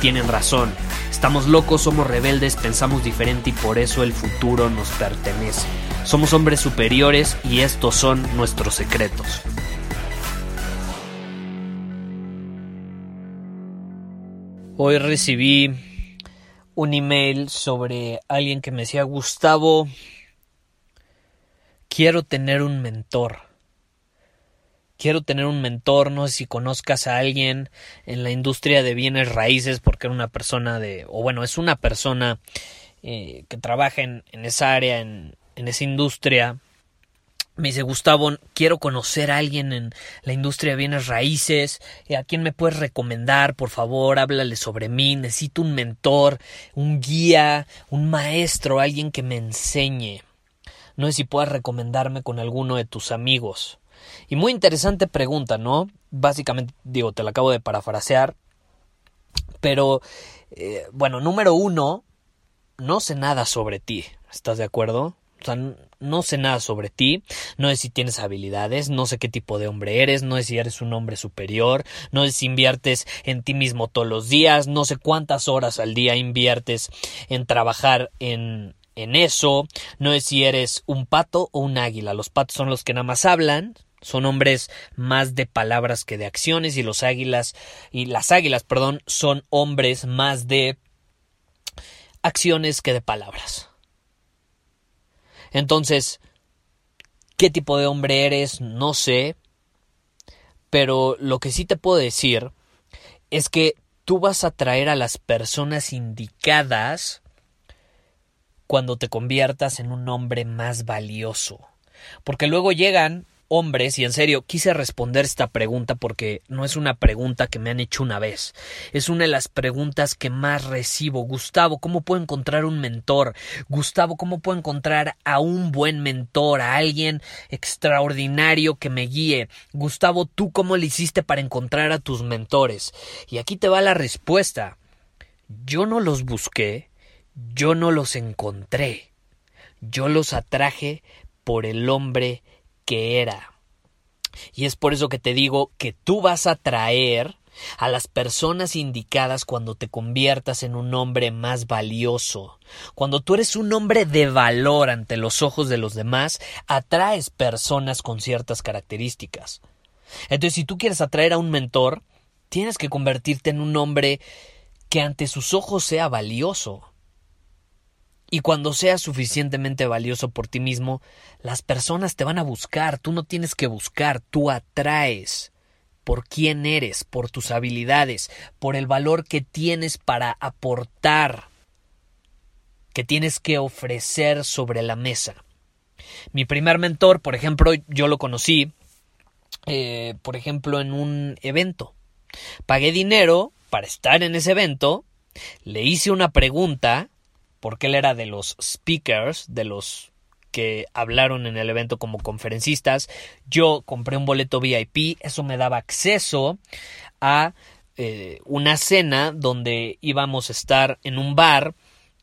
tienen razón. Estamos locos, somos rebeldes, pensamos diferente y por eso el futuro nos pertenece. Somos hombres superiores y estos son nuestros secretos. Hoy recibí un email sobre alguien que me decía, Gustavo, quiero tener un mentor. Quiero tener un mentor, no sé si conozcas a alguien en la industria de bienes raíces, porque era una persona de, o bueno, es una persona eh, que trabaja en, esa área, en, en esa industria, me dice Gustavo, quiero conocer a alguien en la industria de bienes raíces. Eh, ¿A quién me puedes recomendar? Por favor, háblale sobre mí. Necesito un mentor, un guía, un maestro, alguien que me enseñe. No sé si puedas recomendarme con alguno de tus amigos. Y muy interesante pregunta, ¿no? Básicamente, digo, te la acabo de parafrasear. Pero, eh, bueno, número uno, no sé nada sobre ti. ¿Estás de acuerdo? O sea, no sé nada sobre ti, no sé si tienes habilidades, no sé qué tipo de hombre eres, no sé si eres un hombre superior, no sé si inviertes en ti mismo todos los días, no sé cuántas horas al día inviertes en trabajar en, en eso, no sé si eres un pato o un águila. Los patos son los que nada más hablan, son hombres más de palabras que de acciones y los águilas y las águilas, perdón, son hombres más de acciones que de palabras. Entonces, ¿qué tipo de hombre eres? No sé. Pero lo que sí te puedo decir es que tú vas a traer a las personas indicadas cuando te conviertas en un hombre más valioso. Porque luego llegan hombres, y en serio, quise responder esta pregunta porque no es una pregunta que me han hecho una vez, es una de las preguntas que más recibo. Gustavo, ¿cómo puedo encontrar un mentor? Gustavo, ¿cómo puedo encontrar a un buen mentor, a alguien extraordinario que me guíe? Gustavo, ¿tú cómo le hiciste para encontrar a tus mentores? Y aquí te va la respuesta. Yo no los busqué, yo no los encontré, yo los atraje por el hombre que era. Y es por eso que te digo que tú vas a traer a las personas indicadas cuando te conviertas en un hombre más valioso. Cuando tú eres un hombre de valor ante los ojos de los demás, atraes personas con ciertas características. Entonces, si tú quieres atraer a un mentor, tienes que convertirte en un hombre que ante sus ojos sea valioso. Y cuando seas suficientemente valioso por ti mismo, las personas te van a buscar, tú no tienes que buscar, tú atraes por quién eres, por tus habilidades, por el valor que tienes para aportar, que tienes que ofrecer sobre la mesa. Mi primer mentor, por ejemplo, yo lo conocí, eh, por ejemplo, en un evento. Pagué dinero para estar en ese evento, le hice una pregunta, porque él era de los speakers, de los que hablaron en el evento como conferencistas. Yo compré un boleto VIP, eso me daba acceso a eh, una cena donde íbamos a estar en un bar,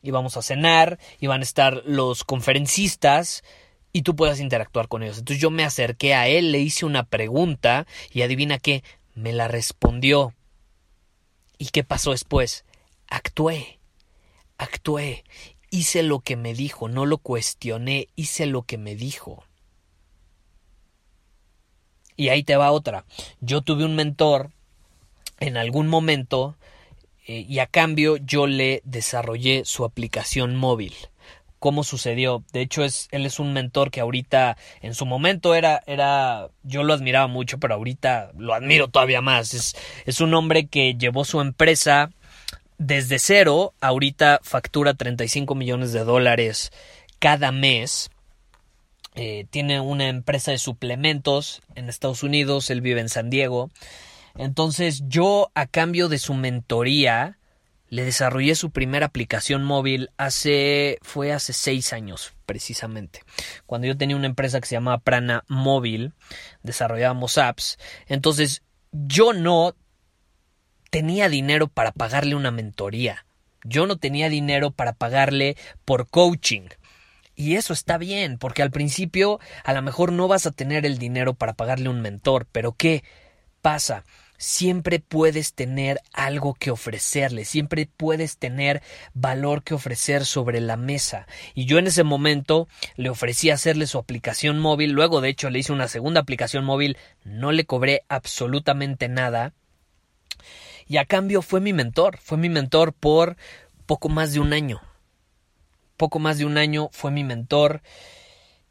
íbamos a cenar, iban a estar los conferencistas y tú puedas interactuar con ellos. Entonces yo me acerqué a él, le hice una pregunta y adivina qué, me la respondió. ¿Y qué pasó después? Actué actué, hice lo que me dijo, no lo cuestioné, hice lo que me dijo. Y ahí te va otra. Yo tuve un mentor en algún momento eh, y a cambio yo le desarrollé su aplicación móvil. ¿Cómo sucedió? De hecho, es, él es un mentor que ahorita, en su momento era, era, yo lo admiraba mucho, pero ahorita lo admiro todavía más. Es, es un hombre que llevó su empresa desde cero, ahorita factura 35 millones de dólares cada mes. Eh, tiene una empresa de suplementos en Estados Unidos, él vive en San Diego. Entonces yo, a cambio de su mentoría, le desarrollé su primera aplicación móvil hace, fue hace seis años, precisamente. Cuando yo tenía una empresa que se llamaba Prana Móvil, desarrollábamos apps. Entonces yo no tenía dinero para pagarle una mentoría. Yo no tenía dinero para pagarle por coaching. Y eso está bien, porque al principio a lo mejor no vas a tener el dinero para pagarle un mentor, pero ¿qué pasa? Siempre puedes tener algo que ofrecerle, siempre puedes tener valor que ofrecer sobre la mesa. Y yo en ese momento le ofrecí hacerle su aplicación móvil, luego de hecho le hice una segunda aplicación móvil, no le cobré absolutamente nada y a cambio fue mi mentor, fue mi mentor por poco más de un año. Poco más de un año fue mi mentor.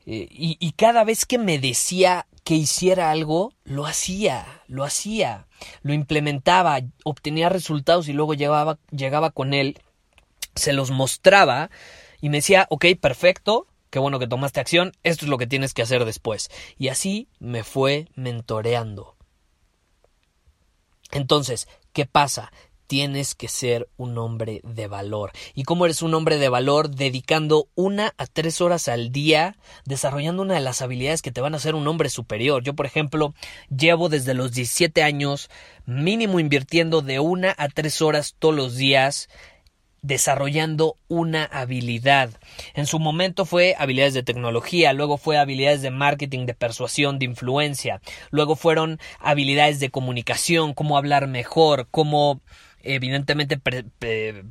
Eh, y, y, cada vez que me decía que hiciera algo, lo hacía, lo hacía, lo implementaba, obtenía resultados y luego llegaba, llegaba con él, se los mostraba y me decía, ok, perfecto, qué bueno que tomaste acción, esto es lo que tienes que hacer después. Y así me fue mentoreando. Entonces, ¿qué pasa? Tienes que ser un hombre de valor. ¿Y cómo eres un hombre de valor? Dedicando una a tres horas al día, desarrollando una de las habilidades que te van a hacer un hombre superior. Yo, por ejemplo, llevo desde los 17 años mínimo invirtiendo de una a tres horas todos los días desarrollando una habilidad. En su momento fue habilidades de tecnología, luego fue habilidades de marketing, de persuasión, de influencia, luego fueron habilidades de comunicación, cómo hablar mejor, cómo evidentemente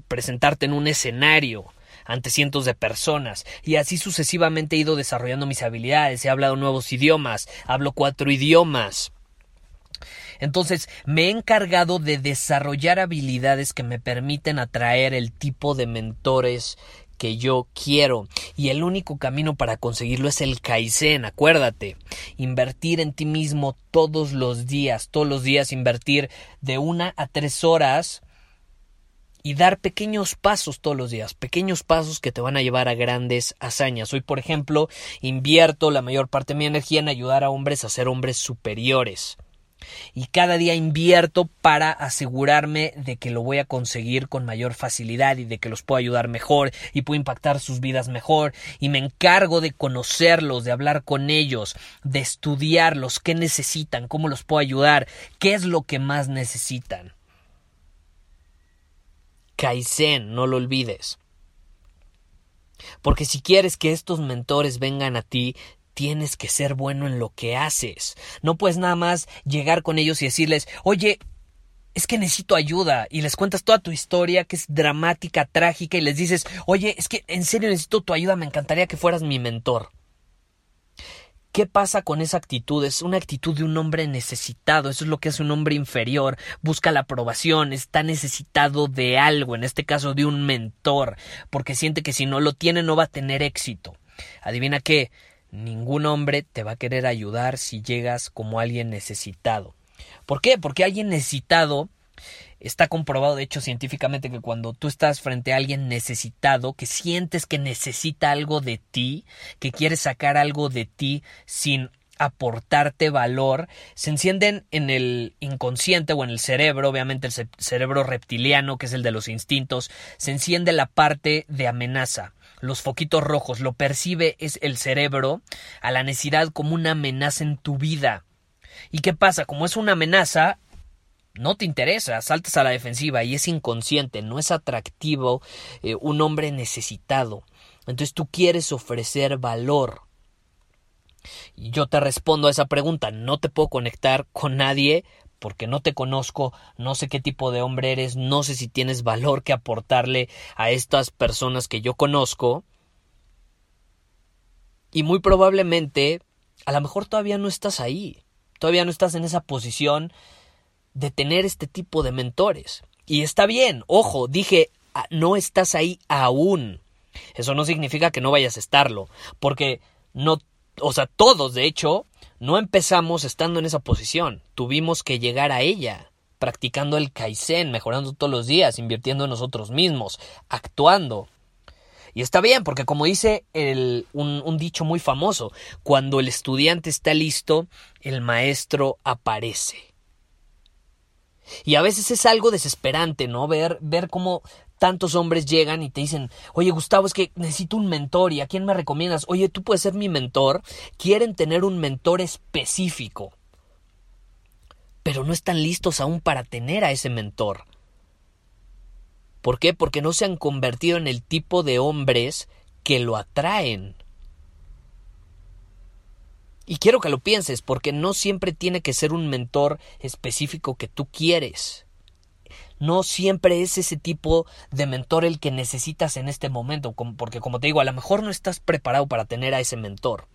presentarte en un escenario ante cientos de personas y así sucesivamente he ido desarrollando mis habilidades, he hablado nuevos idiomas, hablo cuatro idiomas. Entonces, me he encargado de desarrollar habilidades que me permiten atraer el tipo de mentores que yo quiero. Y el único camino para conseguirlo es el Kaizen, acuérdate, invertir en ti mismo todos los días, todos los días invertir de una a tres horas y dar pequeños pasos todos los días, pequeños pasos que te van a llevar a grandes hazañas. Hoy, por ejemplo, invierto la mayor parte de mi energía en ayudar a hombres a ser hombres superiores y cada día invierto para asegurarme de que lo voy a conseguir con mayor facilidad y de que los puedo ayudar mejor y puedo impactar sus vidas mejor y me encargo de conocerlos, de hablar con ellos, de estudiarlos, qué necesitan, cómo los puedo ayudar, qué es lo que más necesitan. Kaizen, no lo olvides. Porque si quieres que estos mentores vengan a ti, tienes que ser bueno en lo que haces. No puedes nada más llegar con ellos y decirles, oye, es que necesito ayuda y les cuentas toda tu historia que es dramática, trágica y les dices, oye, es que en serio necesito tu ayuda, me encantaría que fueras mi mentor. ¿Qué pasa con esa actitud? Es una actitud de un hombre necesitado, eso es lo que hace un hombre inferior, busca la aprobación, está necesitado de algo, en este caso de un mentor, porque siente que si no lo tiene no va a tener éxito. Adivina qué, Ningún hombre te va a querer ayudar si llegas como alguien necesitado. ¿Por qué? Porque alguien necesitado está comprobado, de hecho, científicamente que cuando tú estás frente a alguien necesitado, que sientes que necesita algo de ti, que quiere sacar algo de ti sin aportarte valor, se encienden en el inconsciente o en el cerebro, obviamente el cerebro reptiliano, que es el de los instintos, se enciende la parte de amenaza los foquitos rojos, lo percibe es el cerebro a la necesidad como una amenaza en tu vida. ¿Y qué pasa? Como es una amenaza, no te interesa, saltas a la defensiva y es inconsciente, no es atractivo eh, un hombre necesitado. Entonces tú quieres ofrecer valor. Y yo te respondo a esa pregunta, no te puedo conectar con nadie porque no te conozco, no sé qué tipo de hombre eres, no sé si tienes valor que aportarle a estas personas que yo conozco. Y muy probablemente, a lo mejor todavía no estás ahí, todavía no estás en esa posición de tener este tipo de mentores. Y está bien, ojo, dije, ah, no estás ahí aún. Eso no significa que no vayas a estarlo, porque no, o sea, todos, de hecho, no empezamos estando en esa posición, tuvimos que llegar a ella. practicando el Kaizen, mejorando todos los días, invirtiendo en nosotros mismos, actuando. Y está bien, porque como dice un, un, dicho muy famoso, cuando el estudiante está listo, el maestro aparece. Y a veces es algo desesperante, ¿no? Ver, ver cómo tantos hombres llegan y te dicen, oye Gustavo, es que necesito un mentor y a quién me recomiendas, oye, tú puedes ser mi mentor, quieren tener un mentor específico, pero no están listos aún para tener a ese mentor. ¿Por qué? Porque no se han convertido en el tipo de hombres que lo atraen. Y quiero que lo pienses, porque no siempre tiene que ser un mentor específico que tú quieres no siempre es ese tipo de mentor el que necesitas en este momento, porque como te digo, a lo mejor no estás preparado para tener a ese mentor.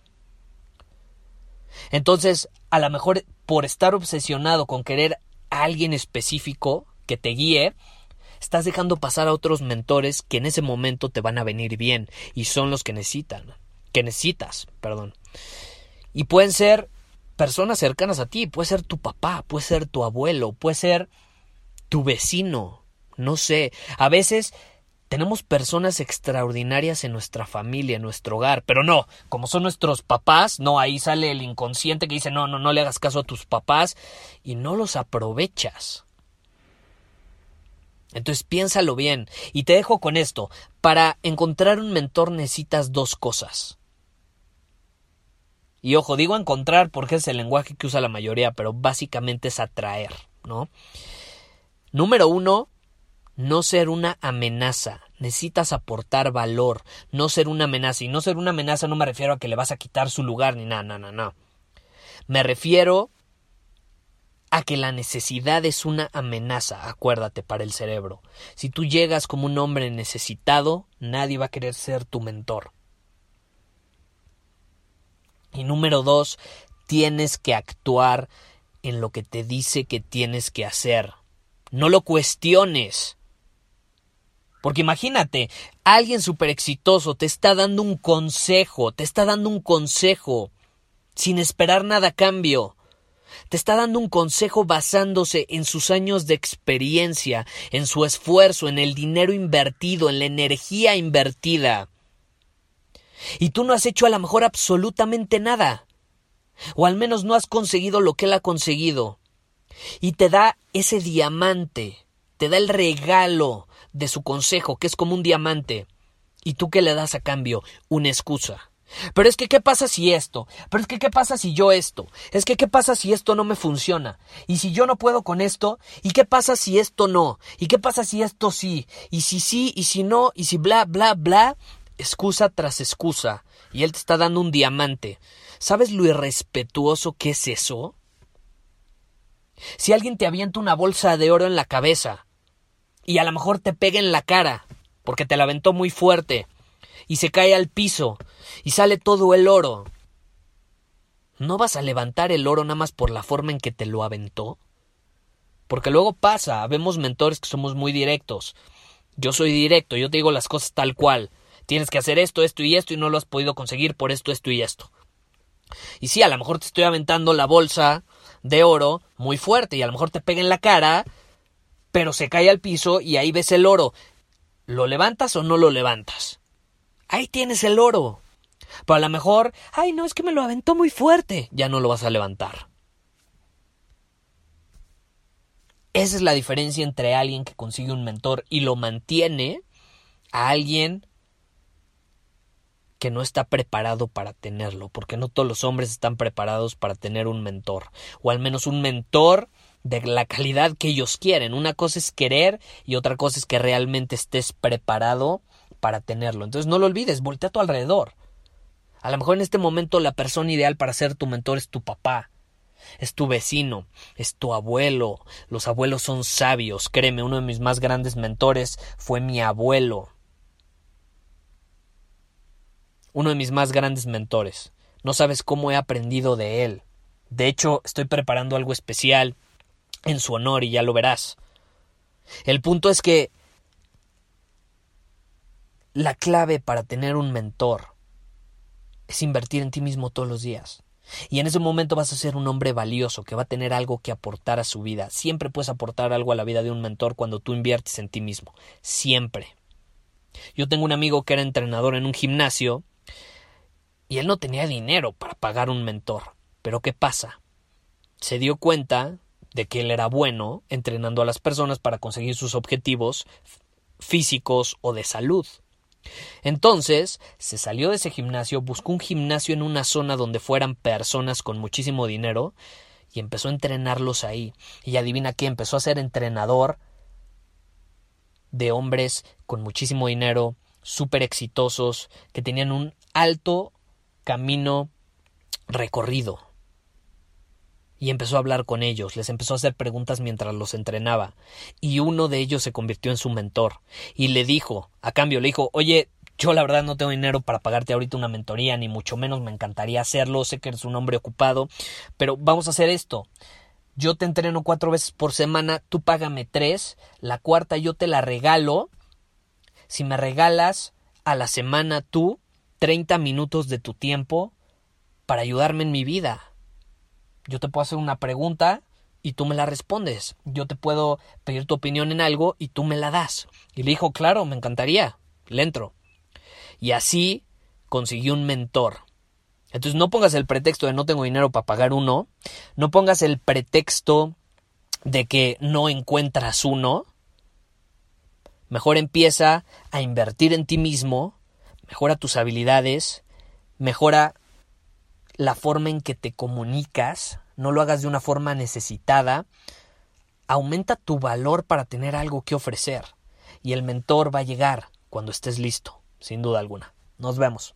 Entonces, a lo mejor por estar obsesionado con querer a alguien específico que te guíe, estás dejando pasar a otros mentores que en ese momento te van a venir bien y son los que necesitan, que necesitas, perdón. Y pueden ser personas cercanas a ti, puede ser tu papá, puede ser tu abuelo, puede ser tu vecino, no sé, a veces tenemos personas extraordinarias en nuestra familia, en nuestro hogar, pero no, como son nuestros papás, no, ahí sale el inconsciente que dice, no, no, no le hagas caso a tus papás y no los aprovechas. Entonces piénsalo bien y te dejo con esto. Para encontrar un mentor necesitas dos cosas. Y ojo, digo encontrar porque es el lenguaje que usa la mayoría, pero básicamente es atraer, ¿no? Número uno, no ser una amenaza. Necesitas aportar valor, no ser una amenaza. Y no ser una amenaza no me refiero a que le vas a quitar su lugar ni nada, no, no, no. Me refiero a que la necesidad es una amenaza, acuérdate, para el cerebro. Si tú llegas como un hombre necesitado, nadie va a querer ser tu mentor. Y número dos, tienes que actuar en lo que te dice que tienes que hacer. No lo cuestiones. Porque imagínate, alguien súper exitoso te está dando un consejo, te está dando un consejo sin esperar nada a cambio. Te está dando un consejo basándose en sus años de experiencia, en su esfuerzo, en el dinero invertido, en la energía invertida. Y tú no has hecho a lo mejor absolutamente nada. O al menos no has conseguido lo que él ha conseguido y te da ese diamante, te da el regalo de su consejo, que es como un diamante. ¿Y tú qué le das a cambio? Una excusa. Pero es que, ¿qué pasa si esto? Pero es que, ¿qué pasa si yo esto? Es que, ¿qué pasa si esto no me funciona? ¿Y si yo no puedo con esto? ¿Y qué pasa si esto no? ¿Y qué pasa si esto sí? ¿Y si sí? ¿Y si no? ¿Y si bla, bla, bla? Excusa tras excusa. Y él te está dando un diamante. ¿Sabes lo irrespetuoso que es eso? Si alguien te avienta una bolsa de oro en la cabeza y a lo mejor te pega en la cara porque te la aventó muy fuerte y se cae al piso y sale todo el oro, ¿no vas a levantar el oro nada más por la forma en que te lo aventó? Porque luego pasa, vemos mentores que somos muy directos. Yo soy directo, yo te digo las cosas tal cual. Tienes que hacer esto, esto y esto y no lo has podido conseguir por esto, esto y esto. Y sí, a lo mejor te estoy aventando la bolsa de oro muy fuerte y a lo mejor te pega en la cara, pero se cae al piso y ahí ves el oro. ¿Lo levantas o no lo levantas? Ahí tienes el oro. Pero a lo mejor, ay, no, es que me lo aventó muy fuerte. Ya no lo vas a levantar. Esa es la diferencia entre alguien que consigue un mentor y lo mantiene a alguien que no está preparado para tenerlo, porque no todos los hombres están preparados para tener un mentor, o al menos un mentor de la calidad que ellos quieren. Una cosa es querer y otra cosa es que realmente estés preparado para tenerlo. Entonces no lo olvides, voltea a tu alrededor. A lo mejor en este momento la persona ideal para ser tu mentor es tu papá, es tu vecino, es tu abuelo. Los abuelos son sabios, créeme, uno de mis más grandes mentores fue mi abuelo uno de mis más grandes mentores. No sabes cómo he aprendido de él. De hecho, estoy preparando algo especial en su honor y ya lo verás. El punto es que la clave para tener un mentor es invertir en ti mismo todos los días. Y en ese momento vas a ser un hombre valioso que va a tener algo que aportar a su vida. Siempre puedes aportar algo a la vida de un mentor cuando tú inviertes en ti mismo. Siempre. Yo tengo un amigo que era entrenador en un gimnasio y él no tenía dinero para pagar un mentor. Pero ¿qué pasa? Se dio cuenta de que él era bueno entrenando a las personas para conseguir sus objetivos físicos o de salud. Entonces se salió de ese gimnasio, buscó un gimnasio en una zona donde fueran personas con muchísimo dinero y empezó a entrenarlos ahí. Y adivina qué, empezó a ser entrenador de hombres con muchísimo dinero, súper exitosos, que tenían un alto camino recorrido y empezó a hablar con ellos, les empezó a hacer preguntas mientras los entrenaba, y uno de ellos se convirtió en su mentor, y le dijo, a cambio, le dijo, oye, yo la verdad no tengo dinero para pagarte ahorita una mentoría, ni mucho menos me encantaría hacerlo, sé que eres un hombre ocupado, pero vamos a hacer esto. Yo te entreno cuatro veces por semana, tú págame tres, la cuarta yo te la regalo. Si me regalas a la semana tú 30 minutos de tu tiempo para ayudarme en mi vida. Yo te puedo hacer una pregunta y tú me la respondes. Yo te puedo pedir tu opinión en algo y tú me la das. Y le dijo, claro, me encantaría. Le entro. Y así consiguió un mentor. Entonces no pongas el pretexto de no tengo dinero para pagar uno. No pongas el pretexto de que no encuentras uno. Mejor empieza a invertir en ti mismo. Mejora tus habilidades. Mejora la forma en que te comunicas, no lo hagas de una forma necesitada, aumenta tu valor para tener algo que ofrecer y el mentor va a llegar cuando estés listo, sin duda alguna. Nos vemos.